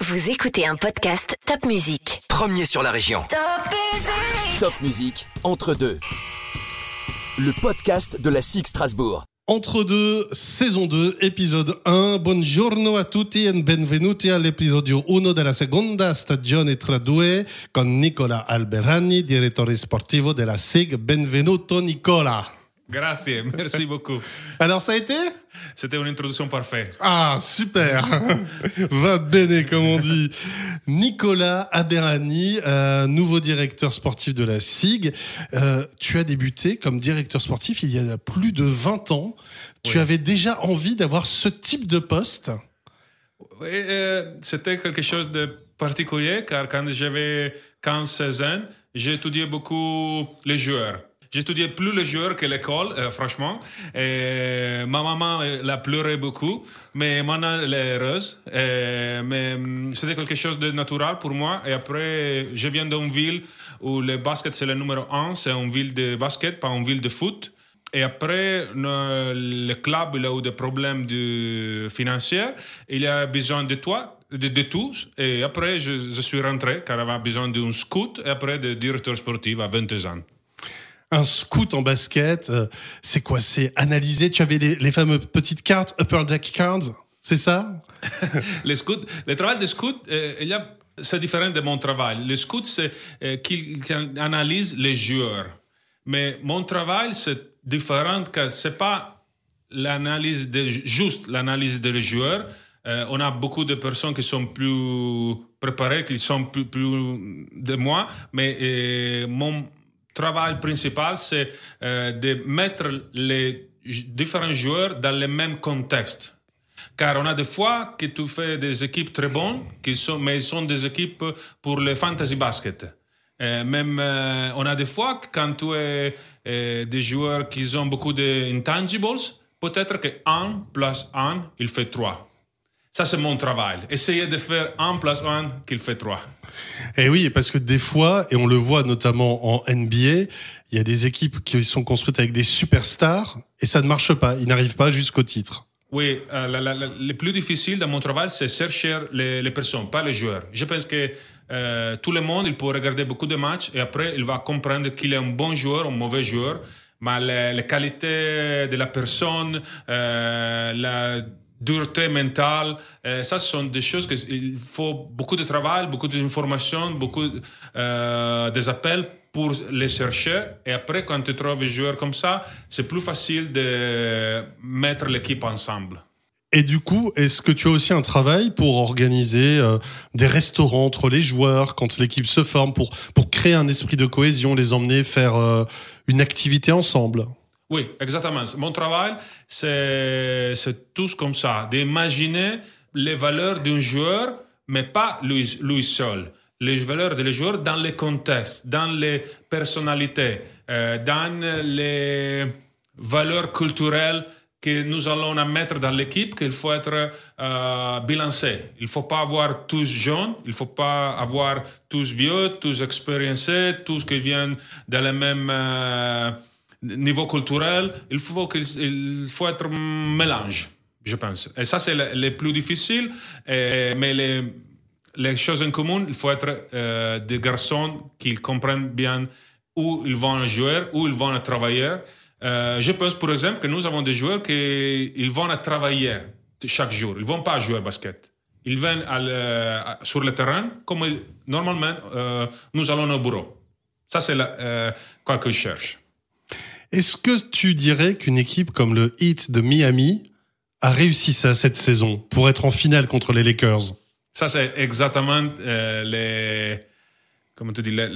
Vous écoutez un podcast Top Music. Premier sur la région. Top Music, entre deux. Le podcast de la SIG Strasbourg. Entre deux, saison 2, épisode 1. Buongiorno a tutti e benvenuti all'episodio 1 della seconda stagione tra due con Nicola Alberani, direttore sportivo della SIG. Benvenuto Nicola. Grazie, merci beaucoup. Alors ça a été? C'était une introduction parfaite. Ah, super Va bene, comme on dit. Nicolas Aberani, euh, nouveau directeur sportif de la SIG. Euh, tu as débuté comme directeur sportif il y a plus de 20 ans. Tu avais déjà envie d'avoir ce type de poste? Oui, euh, C'était quelque chose de particulier car quand j'avais 15-16 ans, j'ai étudié beaucoup les joueurs. J'étudiais plus les joueurs que l'école, euh, franchement. Ma maman euh, l'a pleuré beaucoup, mais maintenant elle est heureuse. Mais hum, c'était quelque chose de naturel pour moi. Et après, je viens d'une ville où le basket c'est le numéro un, c'est une ville de basket, pas une ville de foot. Et après, le club il a eu des problèmes de financiers. Il a besoin de toi, de, de tous. Et après, je, je suis rentré car il avait besoin d'un scout et après de directeur sportif à 22 ans. Un scout en basket, euh, c'est quoi C'est analyser Tu avais les, fameuses petites cartes, upper deck cards, c'est ça? Les scouts, le travail des scouts, euh, c'est différent de mon travail. Le scout, c'est euh, qu'il analyse les joueurs. Mais mon travail, c'est différent car c'est pas l'analyse de, juste l'analyse des joueurs. Euh, on a beaucoup de personnes qui sont plus préparées, qui sont plus, de moi, mais mon travail principal, c'est euh, de mettre les différents joueurs dans le même contexte. Car on a des fois que tu fais des équipes très bonnes, qui sont, sont des équipes pour le fantasy basket. Euh, même euh, on a des fois que quand tu es des joueurs qui ont beaucoup d'intangibles, peut-être que 1 plus 1, il fait 3. Ça, c'est mon travail. Essayer de faire 1 plus 1 qu'il fait 3. Et oui, parce que des fois, et on le voit notamment en NBA, il y a des équipes qui sont construites avec des superstars et ça ne marche pas. Ils n'arrivent pas jusqu'au titre. Oui, euh, la- la- la- le plus difficile dans mon travail, c'est chercher les, les personnes, pas les joueurs. Je pense que euh, tout le monde, il peut regarder beaucoup de matchs et après, il va comprendre qu'il est un bon joueur, un mauvais joueur. Mais les, les qualités de la personne, euh, la dureté mentale, euh, ça sont des choses qu'il faut beaucoup de travail, beaucoup d'informations, beaucoup euh, des appels pour les chercher. Et après, quand tu trouves un joueur comme ça, c'est plus facile de mettre l'équipe ensemble. Et du coup, est-ce que tu as aussi un travail pour organiser euh, des restaurants entre les joueurs quand l'équipe se forme, pour, pour créer un esprit de cohésion, les emmener faire euh, une activité ensemble? Oui, exactement. Mon travail, c'est c'est tout comme ça, d'imaginer les valeurs d'un joueur, mais pas lui, seul. Les valeurs des joueurs dans les contextes, dans les personnalités, euh, dans les valeurs culturelles que nous allons mettre dans l'équipe, qu'il faut être euh, bilancé. Il ne faut pas avoir tous jeunes, il ne faut pas avoir tous vieux, tous expérimentés, tous qui viennent dans le même euh, niveau culturel. Il faut, qu'il il faut être mélange, je pense. Et ça, c'est le, plus difficile. Mais les, les choses en commun, il faut être euh, des garçons qui comprennent bien où ils vont jouer, où ils vont travailler. Euh, je pense, par exemple, que nous avons des joueurs qui ils vont travailler chaque jour. Ils ne vont pas jouer au basket. Ils viennent sur le terrain comme normalement euh, nous allons au bureau. Ça, c'est quoi que je cherche. Est-ce que tu dirais qu'une équipe comme le Heat de Miami a réussi ça cette saison pour être en finale contre les Lakers? Ça, c'est exactement euh, les, comment tu dis, les,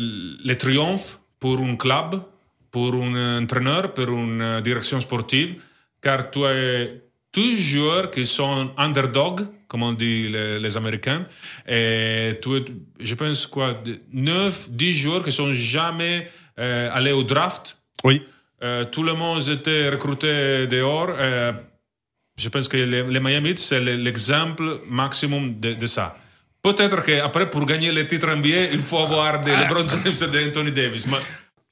les triomphes pour un club, pour un entraîneur, pour une direction sportive, car tu as tous joueurs qui sont underdog, comme on dit les, les Américains, et tu es, je pense, quoi, 9, 10 joueurs qui sont jamais euh, allés au draft. Oui. Euh, tout le monde était recruté dehors. euh, je pense que les, les Miami c'est le- l'exemple maximum de, de ça. Peut-être qu'après, pour gagner le titre NBA, il faut avoir des LeBron James et des Anthony Davis. Mais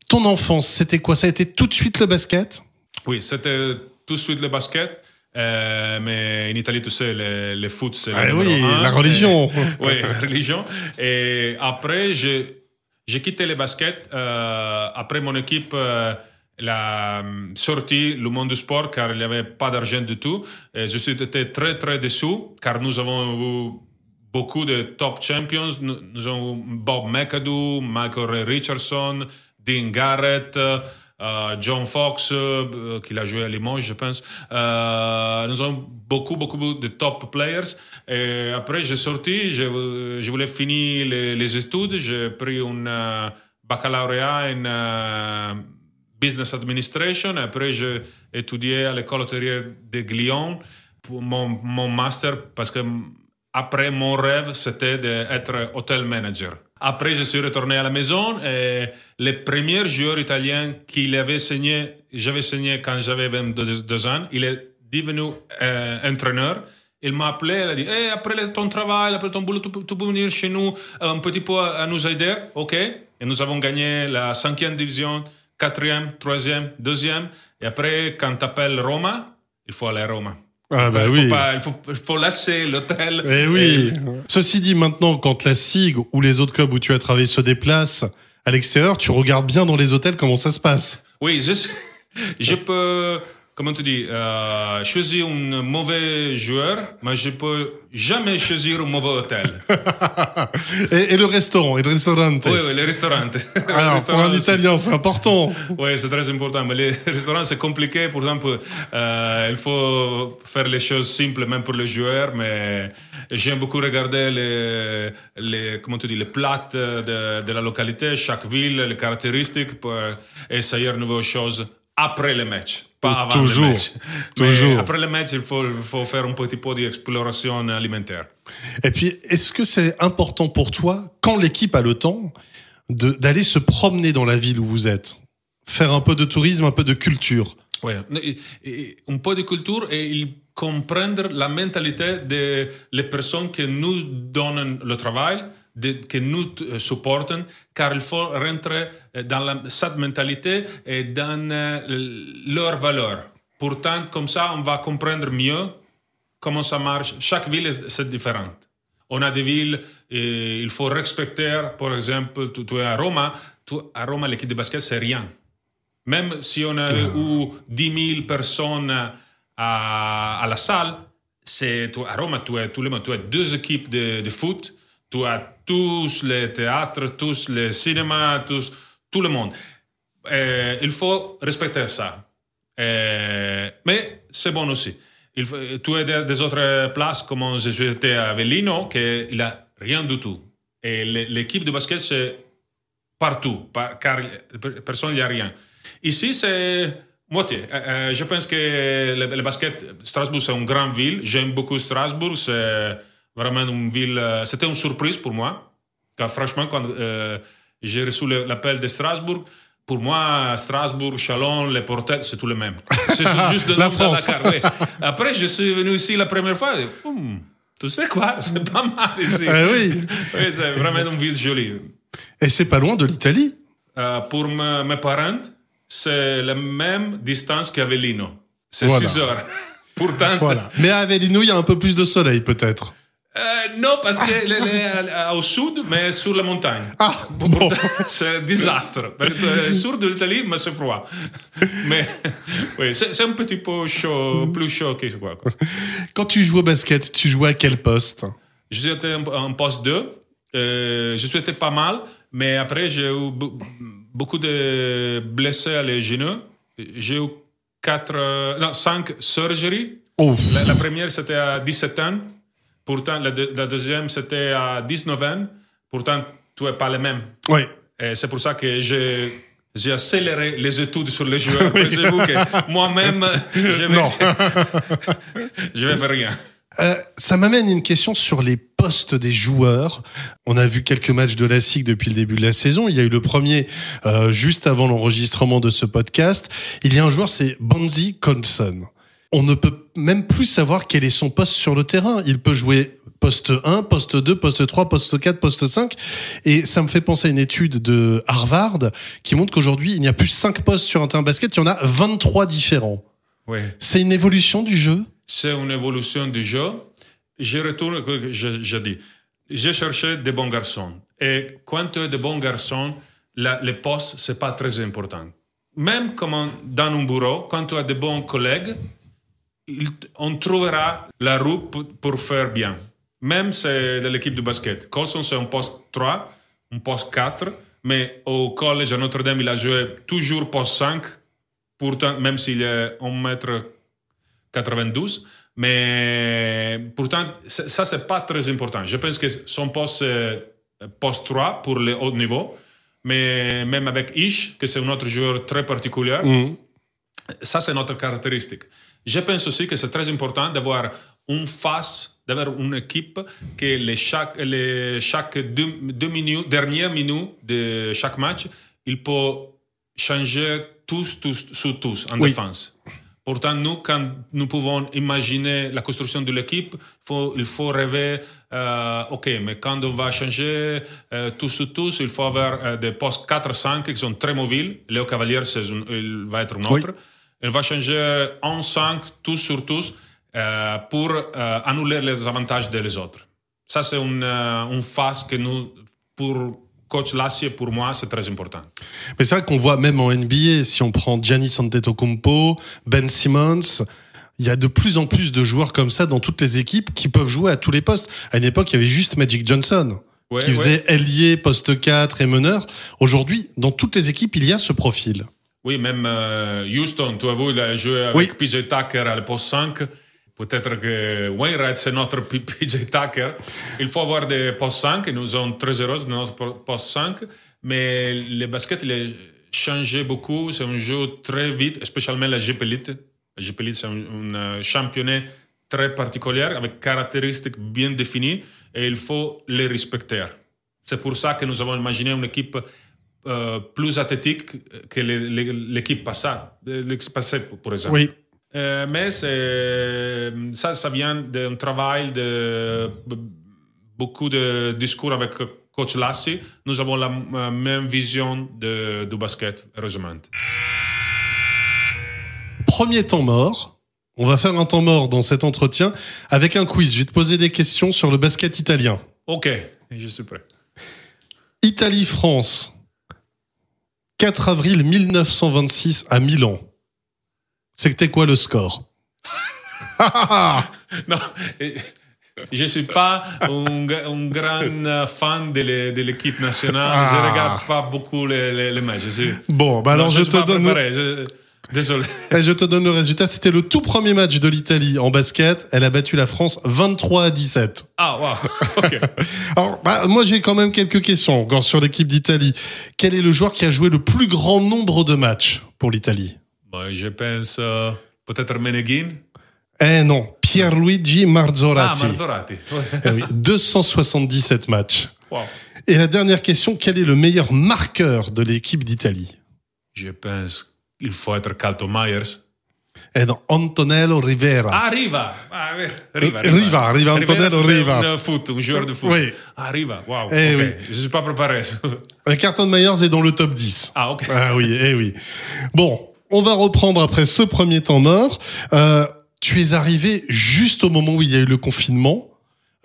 Ton enfance, c'était quoi? Ça a été tout de suite le basket? Oui, c'était tout de suite le basket. Euh, mais en Italie, tu sais, le, le foot, c'est Ah oui, un. la religion. Et- oui, la religion. Et après, j'ai j'ai quitté le basket. euh, après, mon équipe euh, elle a euh, sorti le monde du sport car il n'y avait pas d'argent du tout. Et je suis été très, très déçu car nous avons eu beaucoup de top champions. Nous, avons eu Bob McAdoo, Michael Richardson, Dean Garrett, euh, John Fox, euh, qui a joué à Limoges, je pense. Nous avons beaucoup, beaucoup de top players. Et après, j'ai sorti, je, je voulais finir les, les études. J'ai pris un baccalauréat en business administration. Après, j'ai étudié à l'école hôtelière de Glion pour mon, master parce que après, mon rêve, c'était d'être hôtel manager. Après, je suis retourné à la maison et le premier joueur italien qu'il avait signé, j'avais signé quand j'avais 22 ans, il est devenu euh, entraîneur. Il m'a appelé, il a dit Eh, après ton travail, après ton boulot, tu, peux- venir chez nous un petit peu à nous aider Ok Et nous avons gagné la cinquième division, quatrième, troisième, deuxième. Et après, quand tu appelles Roma, il faut aller à Roma. Ah bah il, oui. faut pas- il, faut, il faut lâcher l'hôtel. Eh oui. Ceci dit, maintenant, quand la SIG ou les autres clubs où tu as travaillé se déplacent à l'extérieur, tu regardes bien dans les hôtels comment ça se passe. Oui, je, je peux, comment tu dis, euh, choisir un mauvais joueur, mais je peux jamais choisir un mauvais hôtel. Et, et le restaurant, et le restaurant. oui, oui, les restaurants. Les Alors, pour un aussi. Italien, c'est important. Oui, c'est très important. Mais les restaurants, c'est compliqué. Par exemple, euh, il faut faire les choses simples, même pour les joueurs. Mais j'aime beaucoup regarder les, les, comment tu dis, les plats de, de la localité, chaque ville, les caractéristiques, pour essayer de nouvelles choses après le match. Pas avant Toujours, le match. Mais toujours. après le match, il faut, faire un petit peu d'exploration alimentaire. Et puis, est-ce que c'est important pour toi, quand l'équipe a le temps, d'aller se promener dans la ville où vous êtes? Faire un peu de tourisme, un peu de culture Oui, un peu de culture et il comprendre la mentalité des les personnes qui nous donnent le travail, de- que nous euh, supportent, car il faut rentrer euh, dans la, cette mentalité et dans euh, leurs valeurs. Pourtant, comme ça, on va comprendre mieux comment ça marche. Chaque ville est c'est différente. On a des villes, et il faut respecter, par exemple, tu, tu es à Rome, tu, à Rome, l'équipe de basket, c'est rien. Même si on a eu 10 000 personnes à, à la salle, c'est, à Rome, tu as, tu as deux équipes de, de foot, tu as tous les théâtres, tous les cinémas, tous, tout le monde. Euh, il faut respecter ça. Euh, mais c'est bon aussi. Tu as des, autres places comme été à Avellino, qu'il a rien du tout. Et l'équipe de basket, c'est partout, par- car per- personne n'y a rien. Ici, c'est moitié. Euh, je pense que le, basket, Strasbourg, c'est une grande ville. J'aime beaucoup Strasbourg. Vraiment une ville. euh, C'était une surprise pour moi. Car franchement, quand euh, j'ai reçu l'appel de Strasbourg, pour moi, Strasbourg, Chalon, les Portel, c'est tout le même. C'est juste de La France. Dakar, oui. Après, je suis venu ici la première fois. et, Hum, tu sais quoi, c'est pas mal ici. Eh oui. Oui, c'est vraiment une ville jolie. Et c'est pas loin de l'Italie. Euh, pour me- mes parents, c'est la même distance qu'Avellino. C'est Voilà. 6 heures. Pourtant, Voilà. Mais à Avellino, il y a un peu plus de soleil, peut-être. Euh, non, parce qu'elle est au sud, mais sur la montagne. Ah, bon. c'est un désastre. Es Sud de l'Italie, mais c'est froid. Mais oui, c'est un petit peu chaud, plus chaud que quoi. quoi. Quand tu joues au basket, tu joues à quel poste? Été en, poste 2. Euh, je été pas mal, mais après, j'ai eu be- beaucoup de blessés à les genoux. J'ai eu quatre, euh, non, cinq surgeries. Ouf. La, la première, c'était à 17 ans. Pourtant, la, deux- la deuxième, c'était à 19 ans. Pourtant, tu n'es pas le même. Oui. Et c'est pour ça que j'ai j'ai accéléré les études sur les joueurs. Que moi-même, je vais, Non. je vais faire rien. Euh, ça m'amène à une question sur les postes des joueurs. On a vu quelques matchs de la SIG depuis le début de la saison. Il y a eu le premier euh, juste avant l'enregistrement de ce podcast. Il y a un joueur, c'est Banzi Colson. On ne peut même plus savoir quel est son poste sur le terrain. Il peut jouer poste 1, poste 2, poste 3, poste 4, poste 5. Et ça me fait penser à une étude de Harvard qui montre qu'aujourd'hui, il n'y a plus 5 postes sur un terrain de basket, il y en a 23 différents. Oui. C'est une évolution du jeu? C'est une évolution du jeu. Je retourne, je, je dis, j'ai cherché des bons garçons. Et quand tu es de bons garçons, la, les postes, c'est pas très important. Même comme dans un bureau, quand tu as de bons collègues, il, on trouvera la route pour, faire bien. Même c'est de l'équipe de basket. Colson, c'est un poste 3, un poste 4, mais au collège à Notre-Dame, il a joué toujours poste 5, pourtant, même s'il est 1 mètre 92. Mais pourtant, ça, c'est pas très important. Je pense que son poste, poste 3 pour le haut niveau. Mais même avec Ish, que c'est un autre joueur très particulier, Mhm. ça, c'est notre caractéristique. Je pense aussi que c'est très important d'avoir une face, d'avoir une équipe que les chaque, les, chaque deux, deux minutes, dernière minute de chaque match, il peut changer tous, tous, sur tous en Oui. défense. Pourtant, nous, quand nous pouvons imaginer la construction de l'équipe, faut, il faut rêver, euh, OK, mais quand on va changer euh, tous sur tous, il faut avoir euh, des postes 4-5 qui sont très mobiles. Léo Cavalier, un- il va être un Oui. Il va changer 1-5, tous sur tous, euh, pour euh, annuler les avantages des autres. Ça, c'est une, euh, une phase que nous, pour coach Lassie, pour moi, c'est très important. Mais c'est vrai qu'on voit même en NBA, si on prend Giannis Antetokounmpo, Ben Simmons, il y a de plus en plus de joueurs comme ça dans toutes les équipes qui peuvent jouer à tous les postes. À une époque, il y avait juste Magic Johnson Ouais, qui faisait ailier, poste 4 et meneur. Aujourd'hui, dans toutes les équipes, il y a ce profil. Oui, même euh, Houston, tu as vu, il a joué avec Oui. PJ Tucker à le poste 5. Peut-être que Wainwright, c'est notre PJ Tucker. Il faut avoir des postes 5 et nous sommes très heureux de notre po- poste 5. Mais le basket, il a changé beaucoup. C'est un jeu très vite, spécialement la GP Elite. La GP Elite, c'est un, un, euh, championnat très particulier avec caractéristiques bien définies et il faut les respecter. C'est pour ça que nous avons imaginé une équipe euh, plus athlétique que l'équipe passée, pour exemple. Oui. Euh, mais ça, ça vient d'un travail de beaucoup de discours avec coach Lassi. Nous avons la même vision de, du basket, heureusement. Premier temps mort. On va faire un temps mort dans cet entretien avec un quiz. Je vais te poser des questions sur le basket italien. Ok, je suis prêt. Italie-France. 4 avril 1926 à Milan. C'était quoi le score? Non, je ne suis pas un, grand fan de l'é- de l'équipe nationale. Je Ah. ne regarde pas beaucoup les, les, les matchs. Je Bon, bah alors Non, je, suis te donne, je- Désolé. Je te donne le résultat. C'était le tout premier match de l'Italie en basket. Elle a battu la France 23 à 17. Ah, wow. Ok. Alors, bah, moi j'ai quand même quelques questions sur l'équipe d'Italie. Quel est le joueur qui a joué le plus grand nombre de matchs pour l'Italie? Bon, je pense euh, peut-être Meneghin. Eh non, Pierluigi Ah, Marzorati. Marzorati. Ouais. Eh oui, 277 matchs. Wow. Et la dernière question, quel est le meilleur marqueur de l'équipe d'Italie? Je pense qu'il faut être Calto Myers. Eh non, Antonello Rivera. Ah, Riva. Ah, oui. Riva, Riva, Riva, Antonello Riva. Un foot, un joueur de foot. Oui. Ah, Riva. Wow. Eh oui. Je ne suis pas préparé. Le carton Myers est dans le top 10. ah, ok. Ah oui, eh oui. Bon, on va reprendre après ce premier temps mort. Euh, tu es arrivé juste au moment où il y a eu le confinement.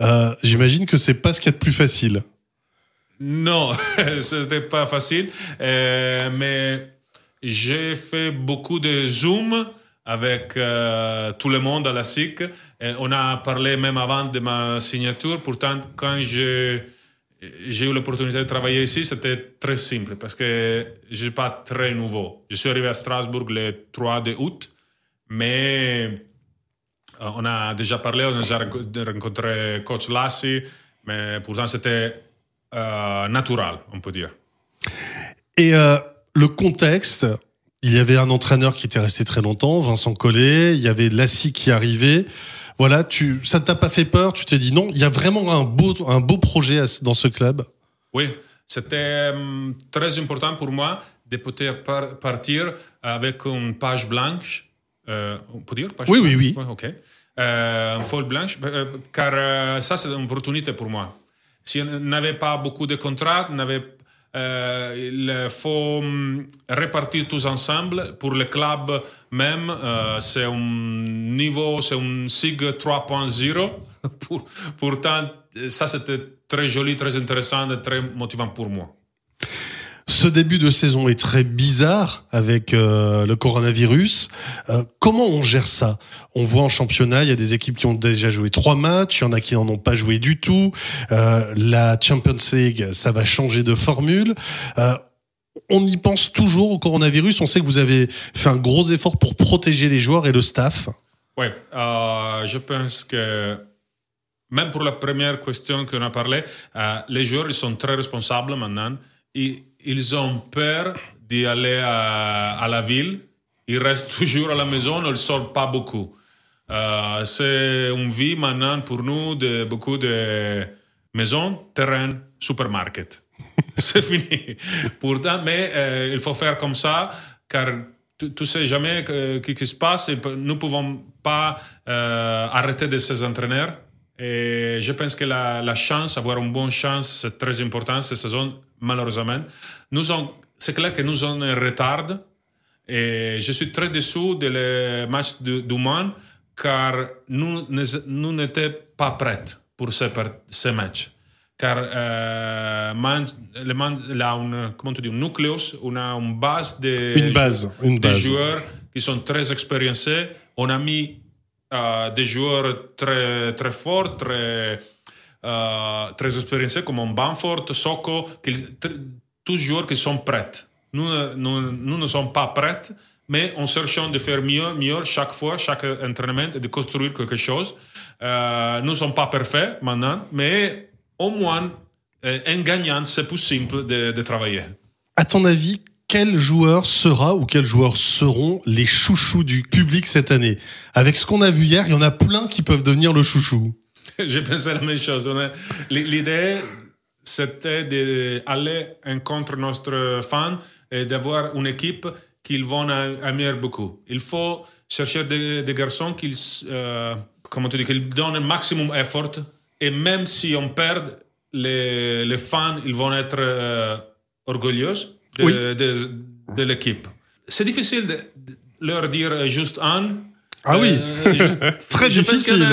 Euh, J'imagine que c'est pas ce qu'il y a de plus facile. Non, c'était pas facile, euh, mais j'ai fait beaucoup de Zoom avec euh, tout le monde à la SIC. On a parlé même avant de ma signature. Pourtant, quand j'ai eu l'opportunité de travailler ici, c'était très simple parce que je suis pas très nouveau. Je suis arrivé à Strasbourg le 3 de août, mais euh, on a déjà parlé, on a déjà renco- rencontré coach Lassi, mais pourtant c'était euh, naturel, on peut dire. Et euh, le contexte, il y avait un entraîneur qui était resté très longtemps, Vincent Collet, il y avait Lassie qui arrivait. Voilà, tu, ça t'a pas fait peur? Tu t'es dit non, il y a vraiment un beau, un beau projet dans ce club? Oui, c'était hum, très important pour moi de pouvoir par- partir avec une page blanche. Euh, on peut dire page Oui, blanche? oui, oui. Ok. Euh, une feuille blanche, euh, car euh, ça c'est une opportunité pour moi. Si on n'avait pas beaucoup de contrats, on n'avait euh, il faut hum, répartir tous ensemble. Pour le club même, euh, c'est un niveau, c'est un SIG 3.0. Pour, pourtant, ça c'était très joli, très intéressant et très motivant pour moi. Ce début de saison est très bizarre avec euh, le coronavirus. Euh, comment on gère ça? On voit en championnat, il y a des équipes qui ont déjà joué trois matchs, il y en a qui n'en ont pas joué du tout. Euh, la Champions League, ça va changer de formule. on y pense toujours au coronavirus. On sait que vous avez fait un gros effort pour protéger les joueurs et le staff. Oui, je pense que même pour la première question qu'on a parlé, les joueurs ils sont très responsables maintenant. Ils ont peur d'y aller à, la ville. Ils restent toujours à la maison, ils ne sortent pas beaucoup. Euh, c'est une vie maintenant pour nous de beaucoup de maisons, terrains, supermarkets. c'est fini. Pourtant, mais euh, il faut faire comme ça, car tu ne sais jamais ce qui se passe nous ne pouvons pas euh, arrêter de ces entraîneurs. Et je pense que la, la chance, avoir une bonne chance, c'est très important cette saison malheureusement. Nous c'est clair que nous sommes en retard et je suis très déçu de le match du Mans car nous nous n'étions pas prêts pour ce, ce match. Car euh, Man, le Man a un, comment tu dis, un nucléus, une, une base de, une base, une de joueurs qui sont très expérimentés. On a mis euh, des joueurs très, très forts, très très expérimentés comme Bamford, Soko, tous joueurs qui sont prêts. Nous, ne sommes pas prêts, mais on cherche de faire mieux, mieux chaque fois, chaque entraînement, et de construire quelque chose. Nous ne sommes pas parfaits maintenant, mais au moins, euh, en gagnant, c'est plus simple de, de travailler. À ton avis, quel joueur sera ou quels joueurs seront les chouchous du public cette année? Avec ce qu'on a vu hier, il y en a plein qui peuvent devenir le chouchou. J'ai pensé la même chose. L'idée, c'était d'aller contre notre fan et d'avoir une équipe qu'ils vont aimer beaucoup. Il faut chercher des, garçons qui, euh, comment tu dis, qu'ils donnent un maximum d'effort. Et même si on perd, les, les fans, ils vont être euh, orgueilleux de, de, l'équipe. C'est difficile de, leur dire juste un. Ah oui, euh, très difficile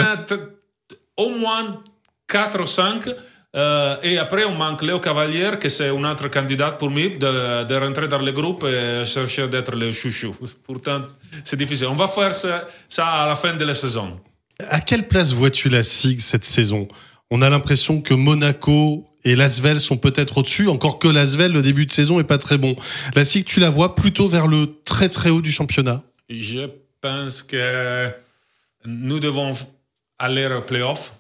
au moins 4 ou 5. Euh, et après, on manque Léo Cavalier, que c'est un autre candidat pour moi de, de, rentrer dans le groupe et chercher d'être le chouchou. Pourtant, c'est difficile. On va faire ça, ça, à la fin de la saison. À quelle place vois-tu la SIG cette saison? On a l'impression que Monaco et Lasvel sont peut-être au-dessus, encore que Lasvel, le début de saison, est pas très bon. La SIG, tu la vois plutôt vers le très très haut du championnat? Je pense que nous devons aller au playoff.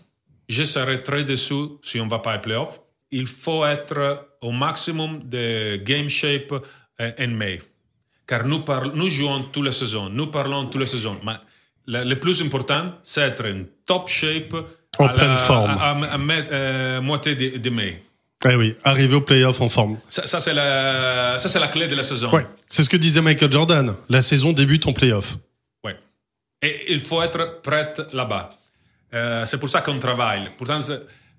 Je serai très déçu si on ne va pas au playoff. Il faut être au maximum de game shape euh, en mai. Car nous, nous jouons toutes les saisons, nous parlons toutes les saisons. Mais le, plus important, c'est être en top shape en à pleine forme. À, euh, moitié de, mai. Eh oui, arriver au playoff en forme. Ça, ça c'est la, la, clé de la saison. Ouais, c'est ce que disait Michael Jordan. La saison débute en playoff. Oui. Et il faut être prêt là-bas. Euh, c'est pour ça qu'on travaille. Pourtant,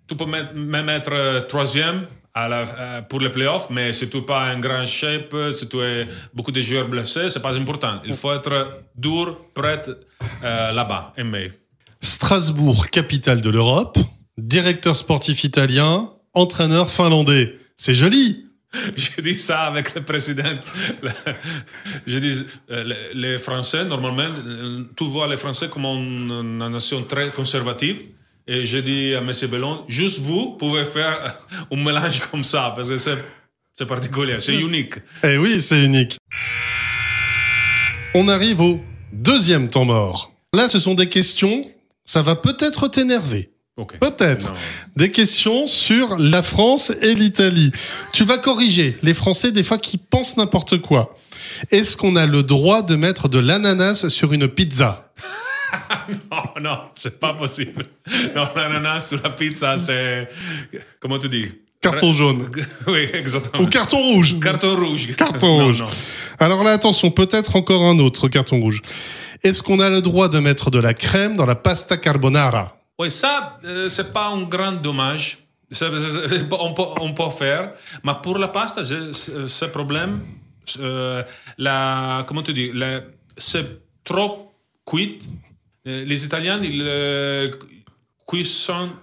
tu peux même être euh, troisième euh, pour les playoffs, mais si tu n'es pas en grand shape, si tu as beaucoup de joueurs blessés, c'est pas important. Il faut être dur, prêt là-bas, mai. Strasbourg, capitale de l'Europe, directeur sportif italien, entraîneur finlandais. C'est joli. Je dis ça avec le président. Je dis, euh, les Français, normalement, euh, tu vois les Français comme une, nation très conservative. Et je dis à M. Bellon, juste vous pouvez faire un mélange comme ça, parce que c'est particulier, c'est unique. Eh oui, c'est unique. On arrive au deuxième temps mort. Là, ce sont des questions, ça va peut-être t'énerver. Peut-être. Des questions sur la France et l'Italie. Tu vas corriger les Français des fois qui pensent n'importe quoi. Est-ce qu'on a le droit de mettre de l'ananas sur une pizza? Non, non, c'est pas possible. Non, l'ananas sur la pizza, c'est... Comment tu dis? Carton jaune. oui, exactement. Ou carton rouge. Carton rouge. Carton rouge. Alors là, attention, peut-être encore un autre carton rouge. Est-ce qu'on a le droit de mettre de la crème dans la pasta carbonara? Oui, ça, euh, c'est pas un grand dommage on, peut, on peut faire. Mais pour la pasta, ce problème. euh, la, comment tu dis C'est trop cuit. Euh, Les Italiens, ils euh,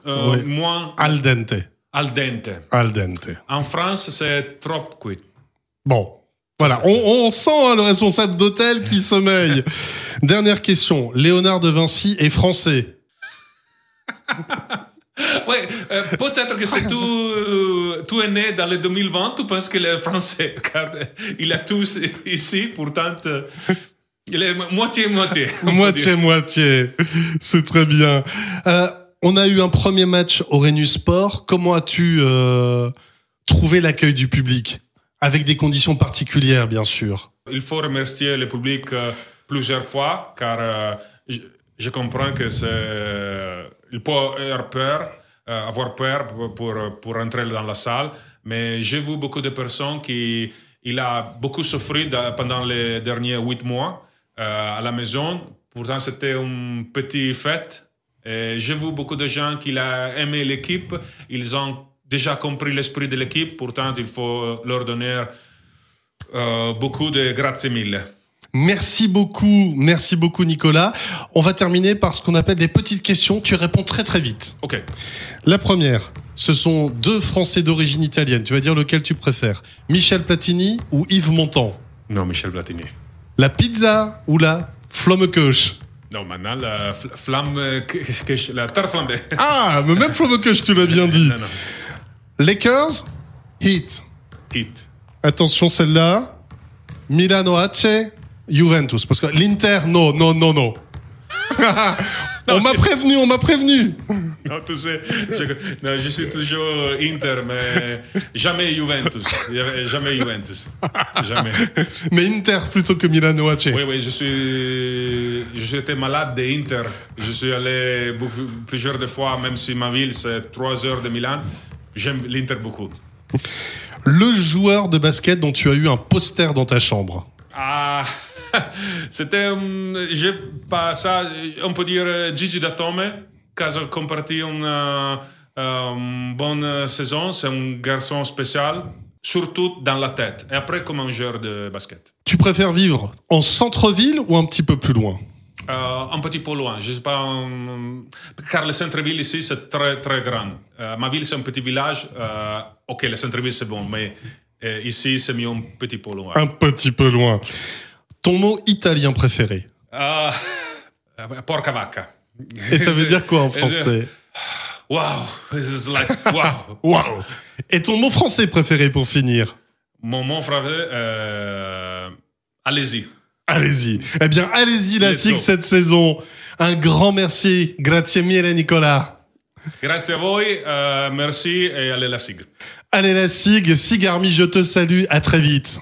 euh, Oui. moins Al dente. al dente. Al dente. En France, c'est trop cuit. Bon. Voilà, on, on sent hein, le responsable d'hôtel qui sommeille. Dernière question. Léonard de Vinci est français. Ouais, euh, peut-être que c'est tout, euh, tout est né dans le 2020, tu penses qu'il est français, car euh, il a tout ici, pourtant, euh, il est moitié-moitié. on peut Moitié, dire. moitié. C'est très bien. Euh, on a eu un premier match au Renu Sport. Comment as-tu euh, trouvé l'accueil du public? Avec des conditions particulières, bien sûr. Il faut remercier le public euh, plusieurs fois, car euh, je, je comprends que c'est, euh, il peut avoir peur, euh, avoir peur pour, pour, entrer dans la salle, mais j'ai vu beaucoup de personnes qui, il a beaucoup souffert pendant les derniers huit mois euh, à la maison. Pourtant, c'était une petite fête. J'ai vu beaucoup de gens qui ont aimé l'équipe. Ils ont déjà compris l'esprit de l'équipe. Pourtant, il faut leur donner euh, beaucoup de grazie mille. Merci beaucoup, merci beaucoup Nicolas. On va terminer par ce qu'on appelle des petites questions. Tu réponds très très vite. Ok. La première, ce sont deux Français d'origine italienne. Tu vas dire lequel tu préfères. Michel Platini ou Yves Montand? Non, Michel Platini. La pizza ou la Flommekoch Non, maintenant, la fl- flamme, que, que la tarte flambée. Ah, mais même Flommekoch, tu l'as bien dit. non, non. Lakers, Heat. Hit. Attention celle-là. Milano AC, Juventus. Parce que l'Inter, non, non, non, non. on m'a prévenu, on m'a prévenu. Non, tu sais, je, non, je suis toujours Inter, mais jamais Juventus. Jamais Juventus. Jamais. Mais Inter plutôt que Milano AC. Oui, oui, je suis. Je été malade de Inter. Je suis allé beaucoup, plusieurs de fois, même si ma ville c'est 3 heures de Milan. J'aime l'Inter beaucoup. Le joueur de basket dont tu as eu un poster dans ta chambre. Ah, c'était, pas ça, on peut dire euh, Gigi Datome, qui a comparti une euh, euh, bonne saison, c'est un garçon spécial, surtout dans la tête, et après comme un joueur de basket. Tu préfères vivre en centre-ville ou un petit peu plus loin? Euh, un petit peu loin, je sais pas, hum, car le centre-ville ici c'est très très grand. Euh, ma ville c'est un petit village, euh, ok le centre-ville c'est bon, mais euh, ici c'est mieux un petit peu loin. Un petit peu loin. Ton mot italien préféré Ah, porca vacca. Et ça veut dire quoi en français Wow, this is like wow. Waouh Et ton mot français préféré pour finir Mon mon frère, euh, allez-y. Allez-y. Eh bien, allez-y la SIG cette saison. Un grand merci. Grazie mille Nicolas. Grazie a voi, euh, merci et allez la SIG. Allez la SIG, SIG Army, je te salue. À très vite.